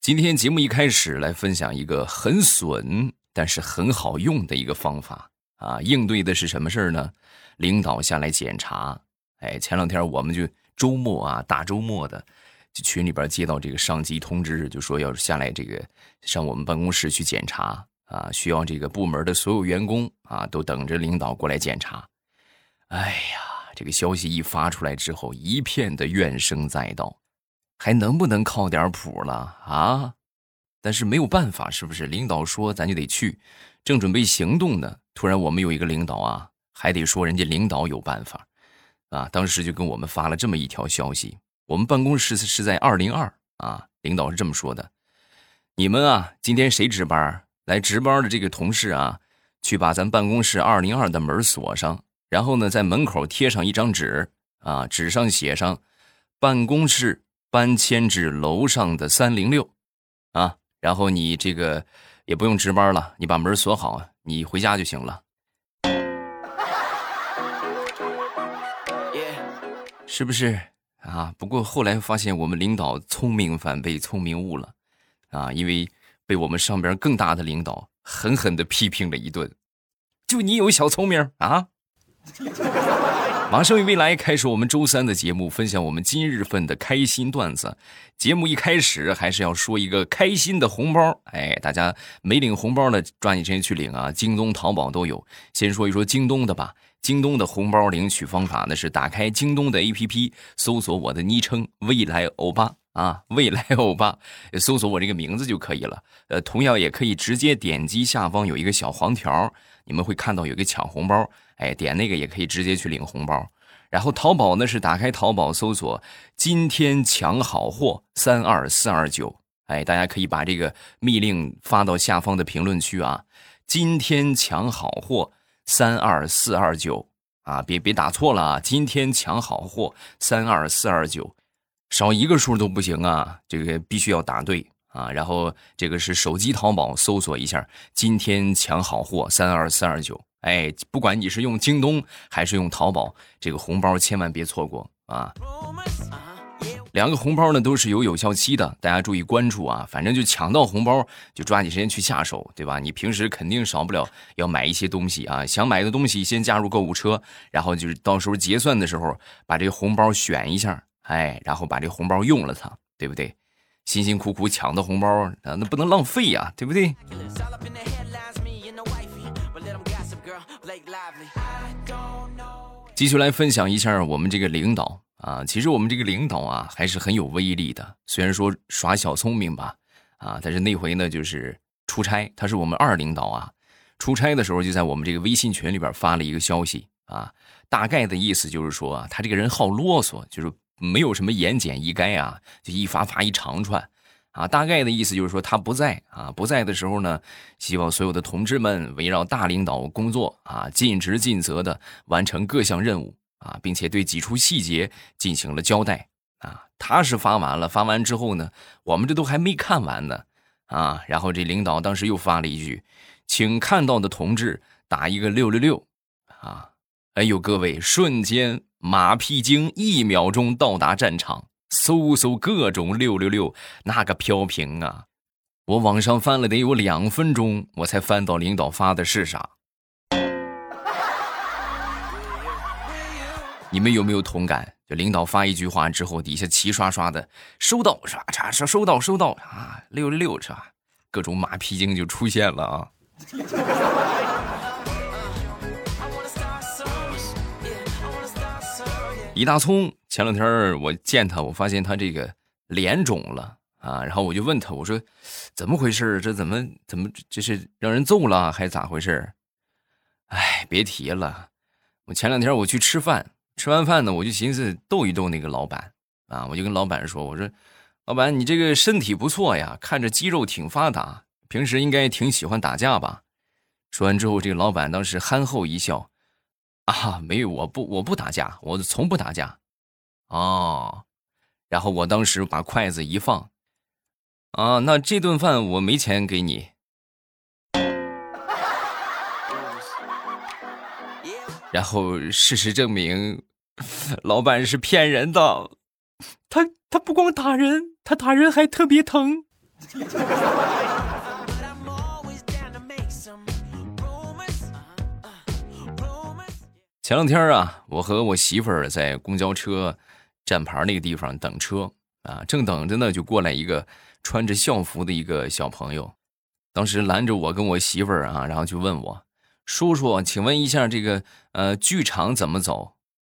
今天节目一开始来分享一个很损但是很好用的一个方法啊！应对的是什么事儿呢？领导下来检查，哎，前两天我们就周末啊，大周末的，就群里边接到这个上级通知，就说要下来这个上我们办公室去检查啊，需要这个部门的所有员工啊都等着领导过来检查。哎呀，这个消息一发出来之后，一片的怨声载道。还能不能靠点谱了啊？但是没有办法，是不是？领导说咱就得去，正准备行动呢，突然我们有一个领导啊，还得说人家领导有办法，啊，当时就跟我们发了这么一条消息。我们办公室是在二零二啊，领导是这么说的：你们啊，今天谁值班？来值班的这个同事啊，去把咱办公室二零二的门锁上，然后呢，在门口贴上一张纸啊，纸上写上办公室。搬迁至楼上的三零六，啊，然后你这个也不用值班了，你把门锁好，你回家就行了，是不是啊？不过后来发现我们领导聪明反被聪明误了，啊，因为被我们上边更大的领导狠狠的批评了一顿，就你有小聪明啊！马上与未来开始我们周三的节目，分享我们今日份的开心段子。节目一开始还是要说一个开心的红包，哎，大家没领红包的抓紧时间去领啊！京东、淘宝都有。先说一说京东的吧，京东的红包领取方法呢是打开京东的 APP，搜索我的昵称“未来欧巴”啊，“未来欧巴”，搜索我这个名字就可以了。呃，同样也可以直接点击下方有一个小黄条，你们会看到有一个抢红包。哎，点那个也可以直接去领红包，然后淘宝呢是打开淘宝搜索“今天抢好货三二四二九”，哎，大家可以把这个密令发到下方的评论区啊，“今天抢好货三二四二九”啊，别别打错了啊，“今天抢好货三二四二九”，少一个数都不行啊，这个必须要答对啊，然后这个是手机淘宝搜索一下“今天抢好货三二四二九”。哎，不管你是用京东还是用淘宝，这个红包千万别错过啊！两个红包呢都是有有效期的，大家注意关注啊！反正就抢到红包就抓紧时间去下手，对吧？你平时肯定少不了要买一些东西啊，想买的东西先加入购物车，然后就是到时候结算的时候把这个红包选一下，哎，然后把这红包用了它，对不对？辛辛苦苦抢的红包啊，那不能浪费呀，对不对？继续来分享一下我们这个领导啊，其实我们这个领导啊还是很有威力的。虽然说耍小聪明吧，啊，但是那回呢就是出差，他是我们二领导啊。出差的时候就在我们这个微信群里边发了一个消息啊，大概的意思就是说啊，他这个人好啰嗦，就是没有什么言简意赅啊，就一发发一长串。啊，大概的意思就是说他不在啊，不在的时候呢，希望所有的同志们围绕大领导工作啊，尽职尽责的完成各项任务啊，并且对几处细节进行了交代啊。他是发完了，发完之后呢，我们这都还没看完呢啊。然后这领导当时又发了一句，请看到的同志打一个六六六啊。哎呦，各位，瞬间马屁精一秒钟到达战场。搜搜各种六六六，那个飘屏啊！我往上翻了得有两分钟，我才翻到领导发的是啥。你们有没有同感？就领导发一句话之后，底下齐刷刷的收到，刷刷刷收到收到啊，六六六是吧？各种马屁精就出现了啊！李大聪前两天我见他，我发现他这个脸肿了啊，然后我就问他，我说怎么回事？这怎么怎么这是让人揍了还是咋回事？哎，别提了，我前两天我去吃饭，吃完饭呢，我就寻思逗一逗那个老板啊，我就跟老板说，我说老板你这个身体不错呀，看着肌肉挺发达，平时应该挺喜欢打架吧？说完之后，这个老板当时憨厚一笑。啊，没有，我不，我不打架，我从不打架，哦，然后我当时把筷子一放，啊，那这顿饭我没钱给你，然后事实证明，老板是骗人的，他他不光打人，他打人还特别疼。前两天啊，我和我媳妇儿在公交车站牌那个地方等车啊，正等着呢，就过来一个穿着校服的一个小朋友，当时拦着我跟我媳妇儿啊，然后就问我：“叔叔，请问一下这个呃剧场怎么走？”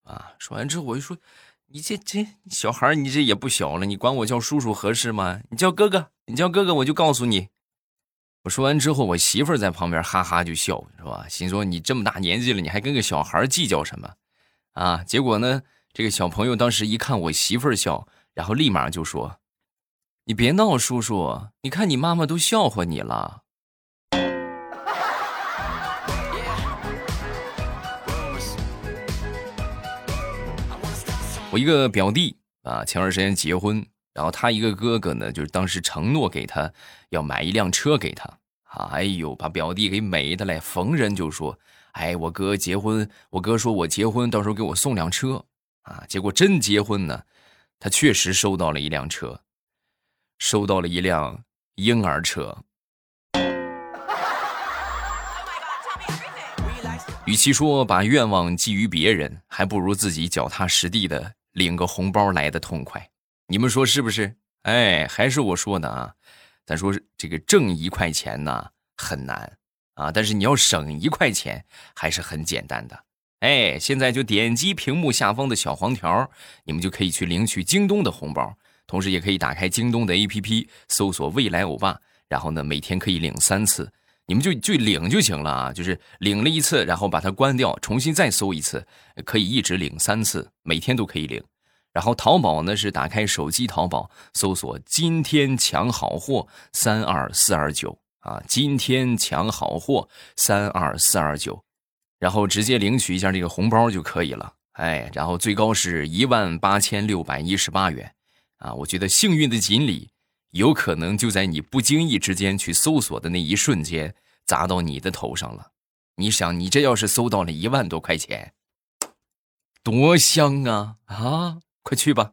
啊，说完之后我就说：“你这这小孩你这也不小了，你管我叫叔叔合适吗？你叫哥哥，你叫哥哥，我就告诉你。”我说完之后，我媳妇儿在旁边哈哈就笑，是吧？心说你这么大年纪了，你还跟个小孩计较什么？啊！结果呢，这个小朋友当时一看我媳妇儿笑，然后立马就说：“你别闹，叔叔，你看你妈妈都笑话你了。”我一个表弟啊，前段时间结婚。然后他一个哥哥呢，就是当时承诺给他要买一辆车给他。哎呦，把表弟给美的嘞，逢人就说：“哎，我哥结婚，我哥说我结婚到时候给我送辆车啊。”结果真结婚呢，他确实收到了一辆车，收到了一辆婴儿车。与其说把愿望寄于别人，还不如自己脚踏实地的领个红包来的痛快。你们说是不是？哎，还是我说的啊？咱说这个挣一块钱呢很难啊，但是你要省一块钱还是很简单的。哎，现在就点击屏幕下方的小黄条，你们就可以去领取京东的红包，同时也可以打开京东的 APP，搜索“未来欧巴”，然后呢每天可以领三次，你们就就领就行了啊，就是领了一次，然后把它关掉，重新再搜一次，可以一直领三次，每天都可以领。然后淘宝呢是打开手机淘宝，搜索“今天抢好货三二四二九”啊，“今天抢好货三二四二九”，然后直接领取一下这个红包就可以了。哎，然后最高是一万八千六百一十八元，啊，我觉得幸运的锦鲤有可能就在你不经意之间去搜索的那一瞬间砸到你的头上了。你想，你这要是搜到了一万多块钱，多香啊啊！快去吧。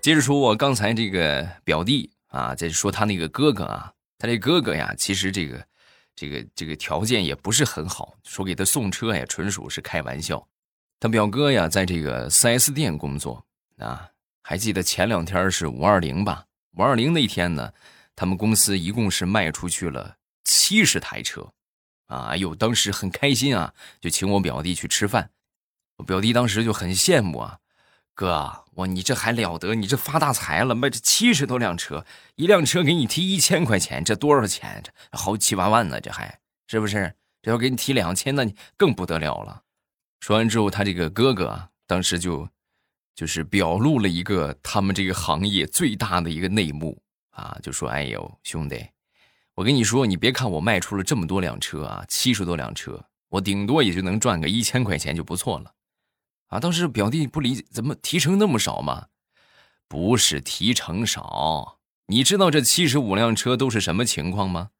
接着说，我刚才这个表弟啊，在说他那个哥哥啊，他这哥哥呀，其实这个这个这个条件也不是很好，说给他送车呀，纯属是开玩笑。他表哥呀，在这个 4S 店工作啊，还记得前两天是五二零吧？五二零那天呢，他们公司一共是卖出去了七十台车。啊，哎呦，当时很开心啊，就请我表弟去吃饭。我表弟当时就很羡慕啊，哥，我你这还了得？你这发大财了，卖这七十多辆车，一辆车给你提一千块钱，这多少钱？这好七八万呢，这还是不是？这要给你提两千，那你更不得了了。说完之后，他这个哥哥啊，当时就就是表露了一个他们这个行业最大的一个内幕啊，就说：“哎呦，兄弟。”我跟你说，你别看我卖出了这么多辆车啊，七十多辆车，我顶多也就能赚个一千块钱就不错了，啊！当时表弟不理解，怎么提成那么少吗？不是提成少，你知道这七十五辆车都是什么情况吗？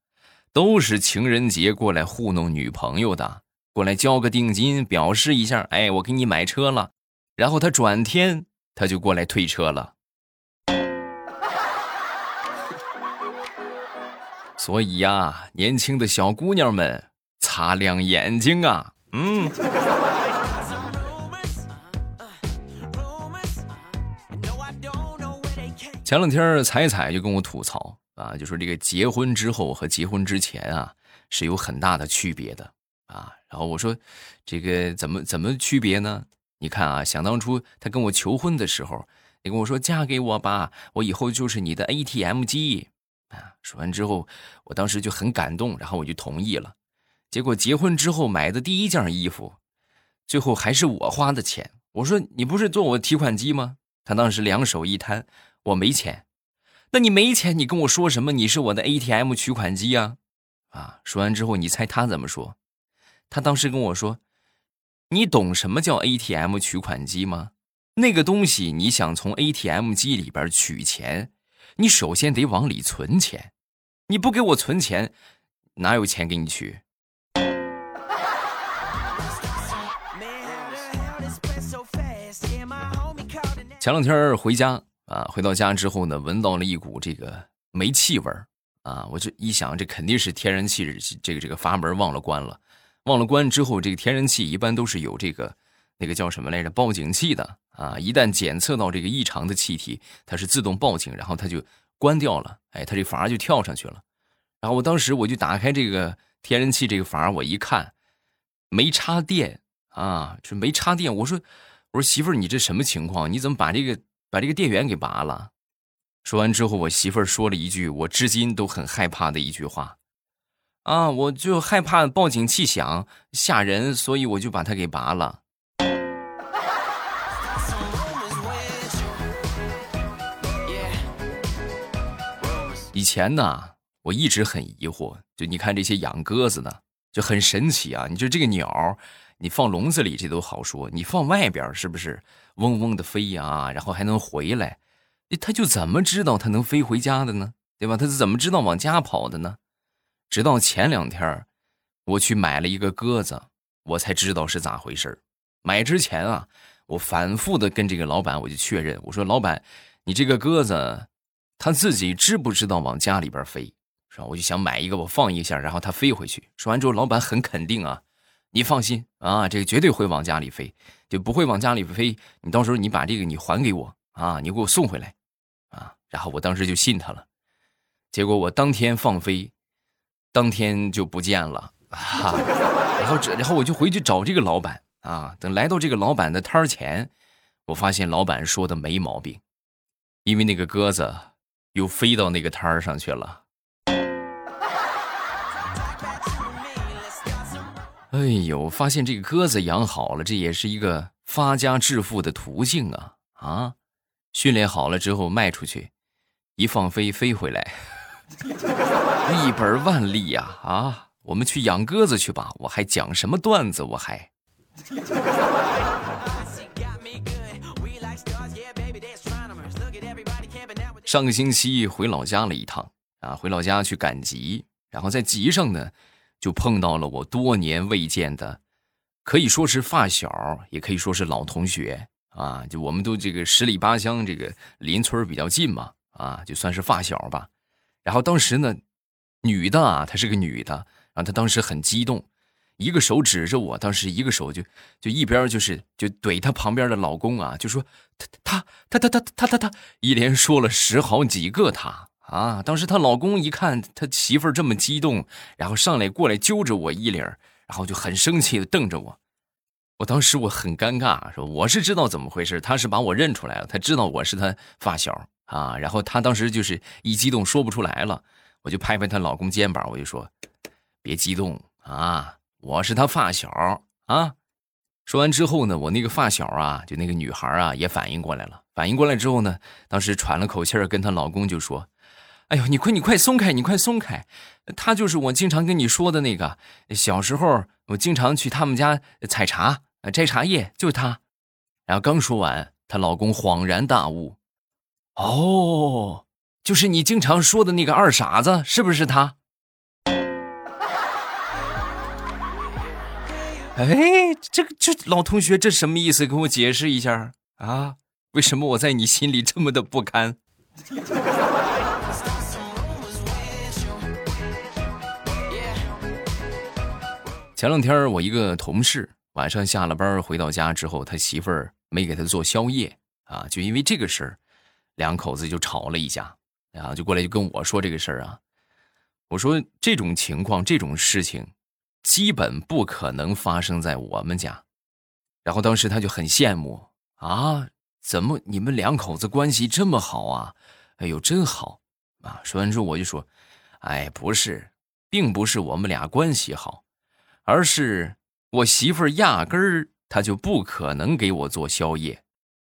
都是情人节过来糊弄女朋友的，过来交个定金，表示一下，哎，我给你买车了，然后他转天他就过来退车了。所以呀，年轻的小姑娘们，擦亮眼睛啊！嗯。前两天彩彩就跟我吐槽啊，就说这个结婚之后和结婚之前啊是有很大的区别的啊。然后我说，这个怎么怎么区别呢？你看啊，想当初他跟我求婚的时候，你跟我说嫁给我吧，我以后就是你的 ATM 机。啊！说完之后，我当时就很感动，然后我就同意了。结果结婚之后买的第一件衣服，最后还是我花的钱。我说：“你不是做我提款机吗？”他当时两手一摊：“我没钱。”那你没钱，你跟我说什么？你是我的 ATM 取款机啊！啊！说完之后，你猜他怎么说？他当时跟我说：“你懂什么叫 ATM 取款机吗？那个东西，你想从 ATM 机里边取钱。”你首先得往里存钱，你不给我存钱，哪有钱给你取？前两天回家啊，回到家之后呢，闻到了一股这个煤气味儿啊，我就一想，这肯定是天然气这个这个阀门忘了关了，忘了关之后，这个天然气一般都是有这个那个叫什么来着报警器的啊，一旦检测到这个异常的气体，它是自动报警，然后它就关掉了，哎，它这阀就跳上去了，然后我当时我就打开这个天然气这个阀，我一看没插电啊，这没插电，我说。我说媳妇儿，你这什么情况？你怎么把这个把这个电源给拔了？说完之后，我媳妇儿说了一句我至今都很害怕的一句话：“啊，我就害怕报警器响吓人，所以我就把它给拔了。”以前呢，我一直很疑惑，就你看这些养鸽子的，就很神奇啊！你就这个鸟。你放笼子里这都好说，你放外边是不是嗡嗡的飞呀？然后还能回来，它就怎么知道它能飞回家的呢？对吧？它怎么知道往家跑的呢？直到前两天，我去买了一个鸽子，我才知道是咋回事买之前啊，我反复的跟这个老板我就确认，我说老板，你这个鸽子，他自己知不知道往家里边飞？是吧？我就想买一个，我放一下，然后它飞回去。说完之后，老板很肯定啊。你放心啊，这个绝对会往家里飞，就不会往家里飞。你到时候你把这个你还给我啊，你给我送回来，啊，然后我当时就信他了。结果我当天放飞，当天就不见了啊。然后这，然后我就回去找这个老板啊。等来到这个老板的摊儿前，我发现老板说的没毛病，因为那个鸽子又飞到那个摊儿上去了。哎呦，发现这个鸽子养好了，这也是一个发家致富的途径啊！啊，训练好了之后卖出去，一放飞飞回来，一本万利呀！啊，我们去养鸽子去吧，我还讲什么段子？我还。上个星期回老家了一趟啊，回老家去赶集，然后在集上呢。就碰到了我多年未见的，可以说是发小，也可以说是老同学啊。就我们都这个十里八乡，这个邻村比较近嘛，啊，就算是发小吧。然后当时呢，女的啊，她是个女的，然后她当时很激动，一个手指着我，当时一个手就就一边就是就怼她旁边的老公啊，就说他他他他他他他他，一连说了十好几个他。啊！当时她老公一看他媳妇儿这么激动，然后上来过来揪着我衣领，然后就很生气的瞪着我。我当时我很尴尬，说我是知道怎么回事，他是把我认出来了，他知道我是他发小啊。然后他当时就是一激动说不出来了，我就拍拍她老公肩膀，我就说：“别激动啊，我是他发小啊。”说完之后呢，我那个发小啊，就那个女孩啊，也反应过来了。反应过来之后呢，当时喘了口气儿，跟她老公就说。哎呦，你快你快松开，你快松开！他就是我经常跟你说的那个，小时候我经常去他们家采茶、摘茶叶，就是他。然后刚说完，她老公恍然大悟：“哦，就是你经常说的那个二傻子，是不是他？”哎，这个这老同学这什么意思？给我解释一下啊！为什么我在你心里这么的不堪？前两天我一个同事晚上下了班回到家之后，他媳妇儿没给他做宵夜啊，就因为这个事儿，两口子就吵了一架，然后就过来就跟我说这个事儿啊。我说这种情况这种事情，基本不可能发生在我们家。然后当时他就很羡慕啊，怎么你们两口子关系这么好啊？哎呦，真好啊！说完之后我就说，哎，不是，并不是我们俩关系好。而是我媳妇儿压根儿她就不可能给我做宵夜。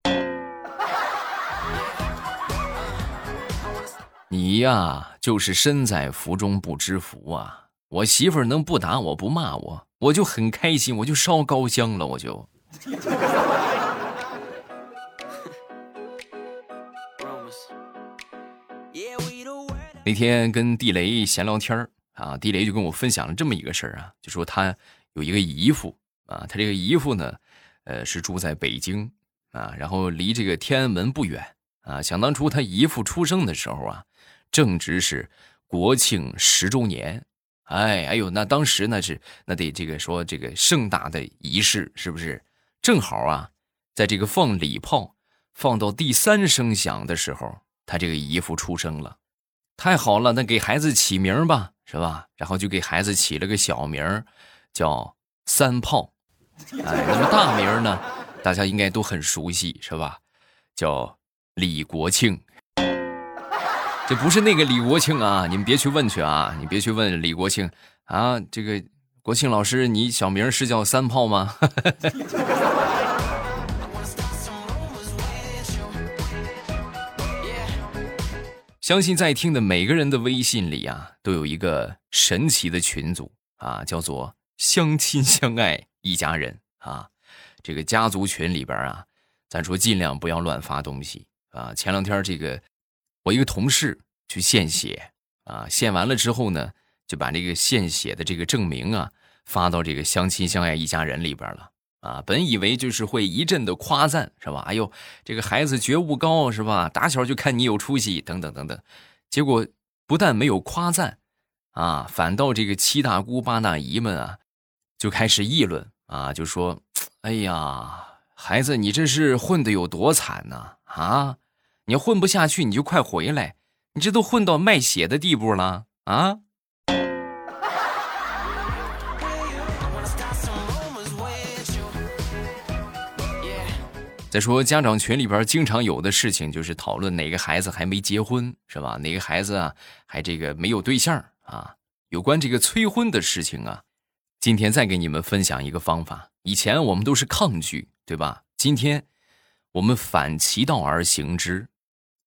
你呀，就是身在福中不知福啊！我媳妇儿能不打我不骂我，我就很开心，我就烧高香了，我就。那天跟地雷闲聊天。啊，地雷就跟我分享了这么一个事儿啊，就说他有一个姨父啊，他这个姨父呢，呃，是住在北京啊，然后离这个天安门不远啊。想当初他姨父出生的时候啊，正值是国庆十周年，哎，哎呦，那当时那是那得这个说这个盛大的仪式，是不是？正好啊，在这个放礼炮放到第三声响的时候，他这个姨父出生了，太好了，那给孩子起名吧，是吧？然后就给孩子起了个小名叫三炮。哎，那么大名呢？大家应该都很熟悉，是吧？叫李国庆。这不是那个李国庆啊，你们别去问去啊！你别去问李国庆啊，这个国庆老师，你小名是叫三炮吗？相信在听的每个人的微信里啊，都有一个神奇的群组啊，叫做相亲相爱一家人啊。这个家族群里边啊，咱说尽量不要乱发东西啊。前两天这个我一个同事去献血啊，献完了之后呢，就把这个献血的这个证明啊发到这个相亲相爱一家人里边了啊。本以为就是会一阵的夸赞是吧？哎呦，这个孩子觉悟高是吧？打小就看你有出息等等等等。结果不但没有夸赞啊，反倒这个七大姑八大姨们啊就开始议论啊，就说。哎呀，孩子，你这是混的有多惨呢？啊，你混不下去，你就快回来！你这都混到卖血的地步了啊！再说家长群里边经常有的事情，就是讨论哪个孩子还没结婚，是吧？哪个孩子啊还这个没有对象啊？有关这个催婚的事情啊，今天再给你们分享一个方法。以前我们都是抗拒，对吧？今天我们反其道而行之，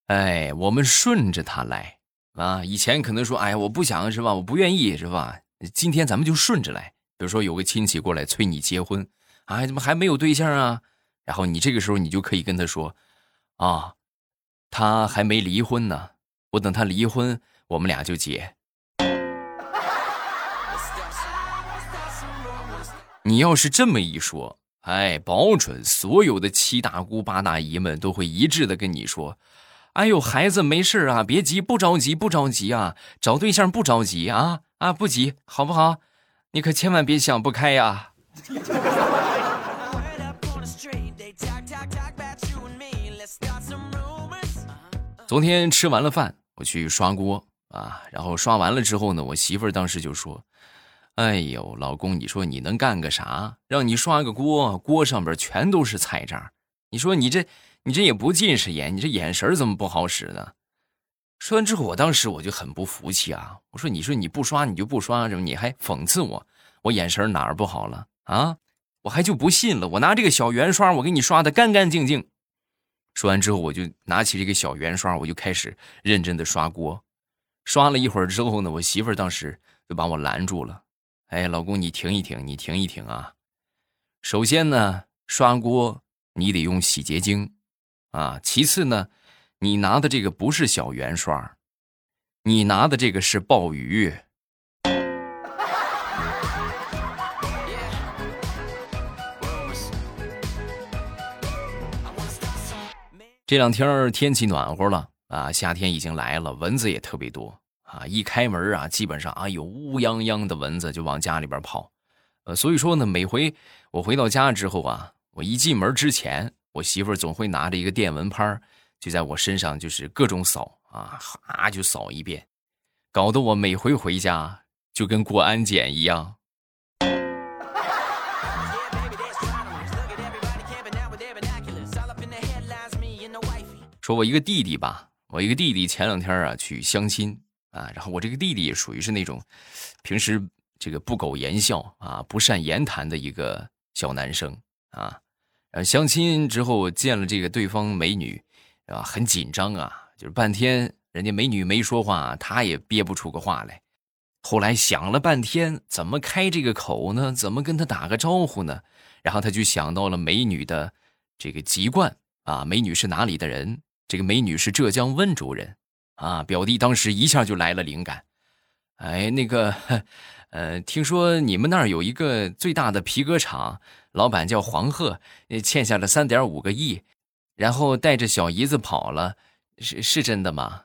哎，我们顺着他来啊！以前可能说，哎呀，我不想是吧？我不愿意是吧？今天咱们就顺着来。比如说有个亲戚过来催你结婚，啊，怎么还没有对象啊？然后你这个时候你就可以跟他说，啊，他还没离婚呢，我等他离婚，我们俩就结。你要是这么一说，哎，保准所有的七大姑八大姨们都会一致的跟你说：“哎呦，孩子没事啊，别急，不着急，不着急啊，找对象不着急啊，啊，不急，好不好？你可千万别想不开呀。”昨天吃完了饭，我去刷锅啊，然后刷完了之后呢，我媳妇儿当时就说。哎呦，老公，你说你能干个啥？让你刷个锅，锅上边全都是菜渣。你说你这，你这也不近视眼，你这眼神怎么不好使呢？说完之后，我当时我就很不服气啊！我说，你说你不刷你就不刷，什么你还讽刺我？我眼神哪儿不好了啊？我还就不信了，我拿这个小圆刷，我给你刷的干干净净。说完之后，我就拿起这个小圆刷，我就开始认真的刷锅。刷了一会儿之后呢，我媳妇儿当时就把我拦住了。哎，老公，你停一停，你停一停啊！首先呢，刷锅你得用洗洁精，啊，其次呢，你拿的这个不是小圆刷，你拿的这个是鲍鱼。这两天天气暖和了啊，夏天已经来了，蚊子也特别多。啊，一开门啊，基本上啊有乌泱泱的蚊子就往家里边跑，呃，所以说呢，每回我回到家之后啊，我一进门之前，我媳妇儿总会拿着一个电蚊拍，就在我身上就是各种扫啊，哈就扫一遍，搞得我每回回家就跟过安检一样。说我一个弟弟吧，我一个弟弟前两天啊去相亲。啊，然后我这个弟弟属于是那种，平时这个不苟言笑啊，不善言谈的一个小男生啊。呃，相亲之后见了这个对方美女，啊，很紧张啊，就是半天人家美女没说话，他也憋不出个话来。后来想了半天，怎么开这个口呢？怎么跟他打个招呼呢？然后他就想到了美女的这个籍贯啊，美女是哪里的人？这个美女是浙江温州人。啊，表弟当时一下就来了灵感，哎，那个，呃，听说你们那儿有一个最大的皮革厂，老板叫黄鹤，欠下了三点五个亿，然后带着小姨子跑了，是是真的吗？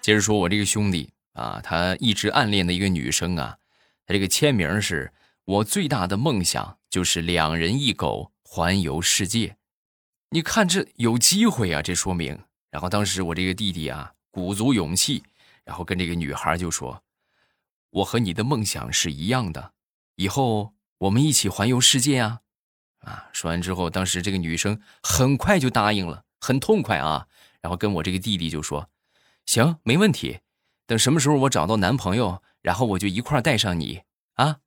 接着说，我这个兄弟啊，他一直暗恋的一个女生啊，他这个签名是我最大的梦想就是两人一狗环游世界。你看这有机会啊，这说明。然后当时我这个弟弟啊，鼓足勇气，然后跟这个女孩就说：“我和你的梦想是一样的，以后我们一起环游世界啊！”啊，说完之后，当时这个女生很快就答应了，很痛快啊。然后跟我这个弟弟就说。行，没问题。等什么时候我找到男朋友，然后我就一块带上你啊。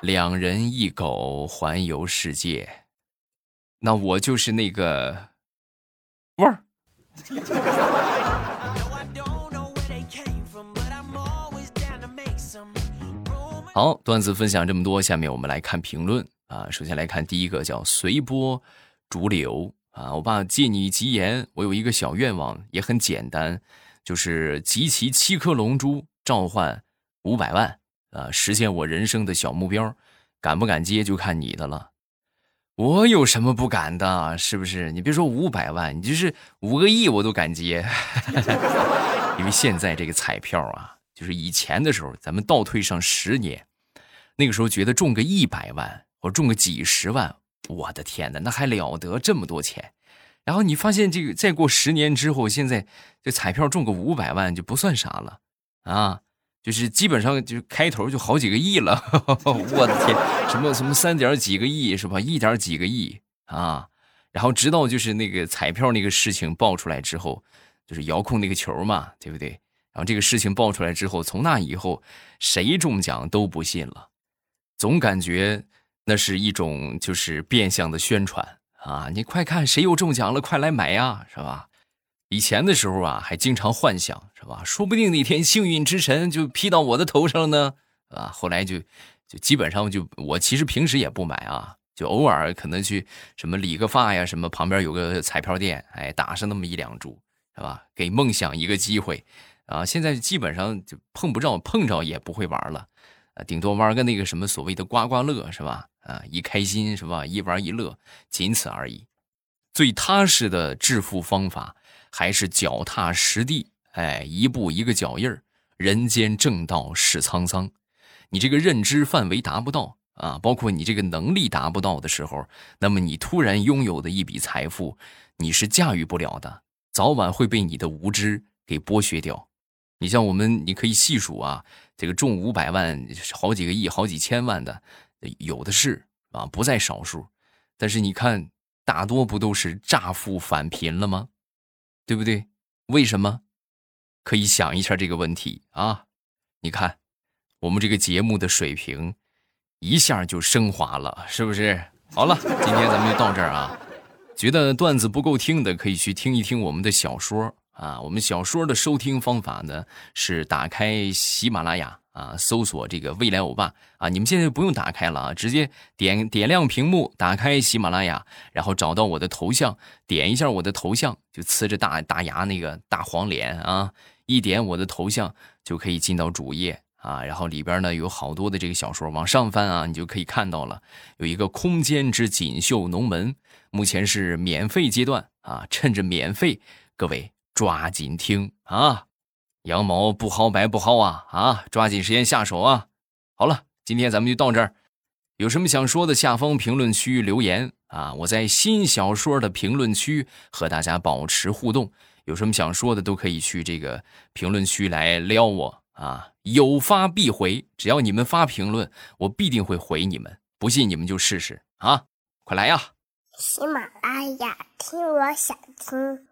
两人一狗环游世界，那我就是那个味儿。好，段子分享这么多，下面我们来看评论啊。首先来看第一个，叫随波逐流。啊，我爸借你吉言，我有一个小愿望，也很简单，就是集齐七颗龙珠，召唤五百万，啊，实现我人生的小目标，敢不敢接就看你的了。我有什么不敢的？是不是？你别说五百万，你就是五个亿我都敢接，因为现在这个彩票啊，就是以前的时候，咱们倒退上十年，那个时候觉得中个一百万或中个几十万。我的天哪，那还了得这么多钱！然后你发现这个，再过十年之后，现在这彩票中个五百万就不算啥了啊，就是基本上就开头就好几个亿了。我的天，什么什么三点几个亿是吧？一点几个亿啊！然后直到就是那个彩票那个事情爆出来之后，就是遥控那个球嘛，对不对？然后这个事情爆出来之后，从那以后谁中奖都不信了，总感觉。那是一种就是变相的宣传啊！你快看，谁又中奖了，快来买呀，是吧？以前的时候啊，还经常幻想，是吧？说不定哪天幸运之神就劈到我的头上呢，啊！后来就就基本上就我其实平时也不买啊，就偶尔可能去什么理个发呀，什么旁边有个彩票店，哎，打上那么一两注，是吧？给梦想一个机会啊！现在基本上就碰不着，碰着也不会玩了，啊，顶多玩个那个什么所谓的刮刮乐，是吧？啊，一开心是吧？一玩一乐，仅此而已。最踏实的致富方法还是脚踏实地，哎，一步一个脚印儿。人间正道是沧桑，你这个认知范围达不到啊，包括你这个能力达不到的时候，那么你突然拥有的一笔财富，你是驾驭不了的，早晚会被你的无知给剥削掉。你像我们，你可以细数啊，这个中五百万、好几个亿、好几千万的。有的是啊，不在少数，但是你看，大多不都是乍富反贫了吗？对不对？为什么？可以想一下这个问题啊！你看，我们这个节目的水平一下就升华了，是不是？好了，今天咱们就到这儿啊。觉得段子不够听的，可以去听一听我们的小说啊。我们小说的收听方法呢，是打开喜马拉雅。啊，搜索这个未来欧巴啊！你们现在不用打开了啊，直接点点亮屏幕，打开喜马拉雅，然后找到我的头像，点一下我的头像，就呲着大大牙那个大黄脸啊，一点我的头像就可以进到主页啊。然后里边呢有好多的这个小说，往上翻啊，你就可以看到了，有一个空间之锦绣龙门，目前是免费阶段啊，趁着免费，各位抓紧听啊！羊毛不薅白不薅啊啊！抓紧时间下手啊！好了，今天咱们就到这儿。有什么想说的，下方评论区留言啊！我在新小说的评论区和大家保持互动。有什么想说的，都可以去这个评论区来撩我啊！有发必回，只要你们发评论，我必定会回你们。不信你们就试试啊！快来呀！喜马拉雅听，我想听。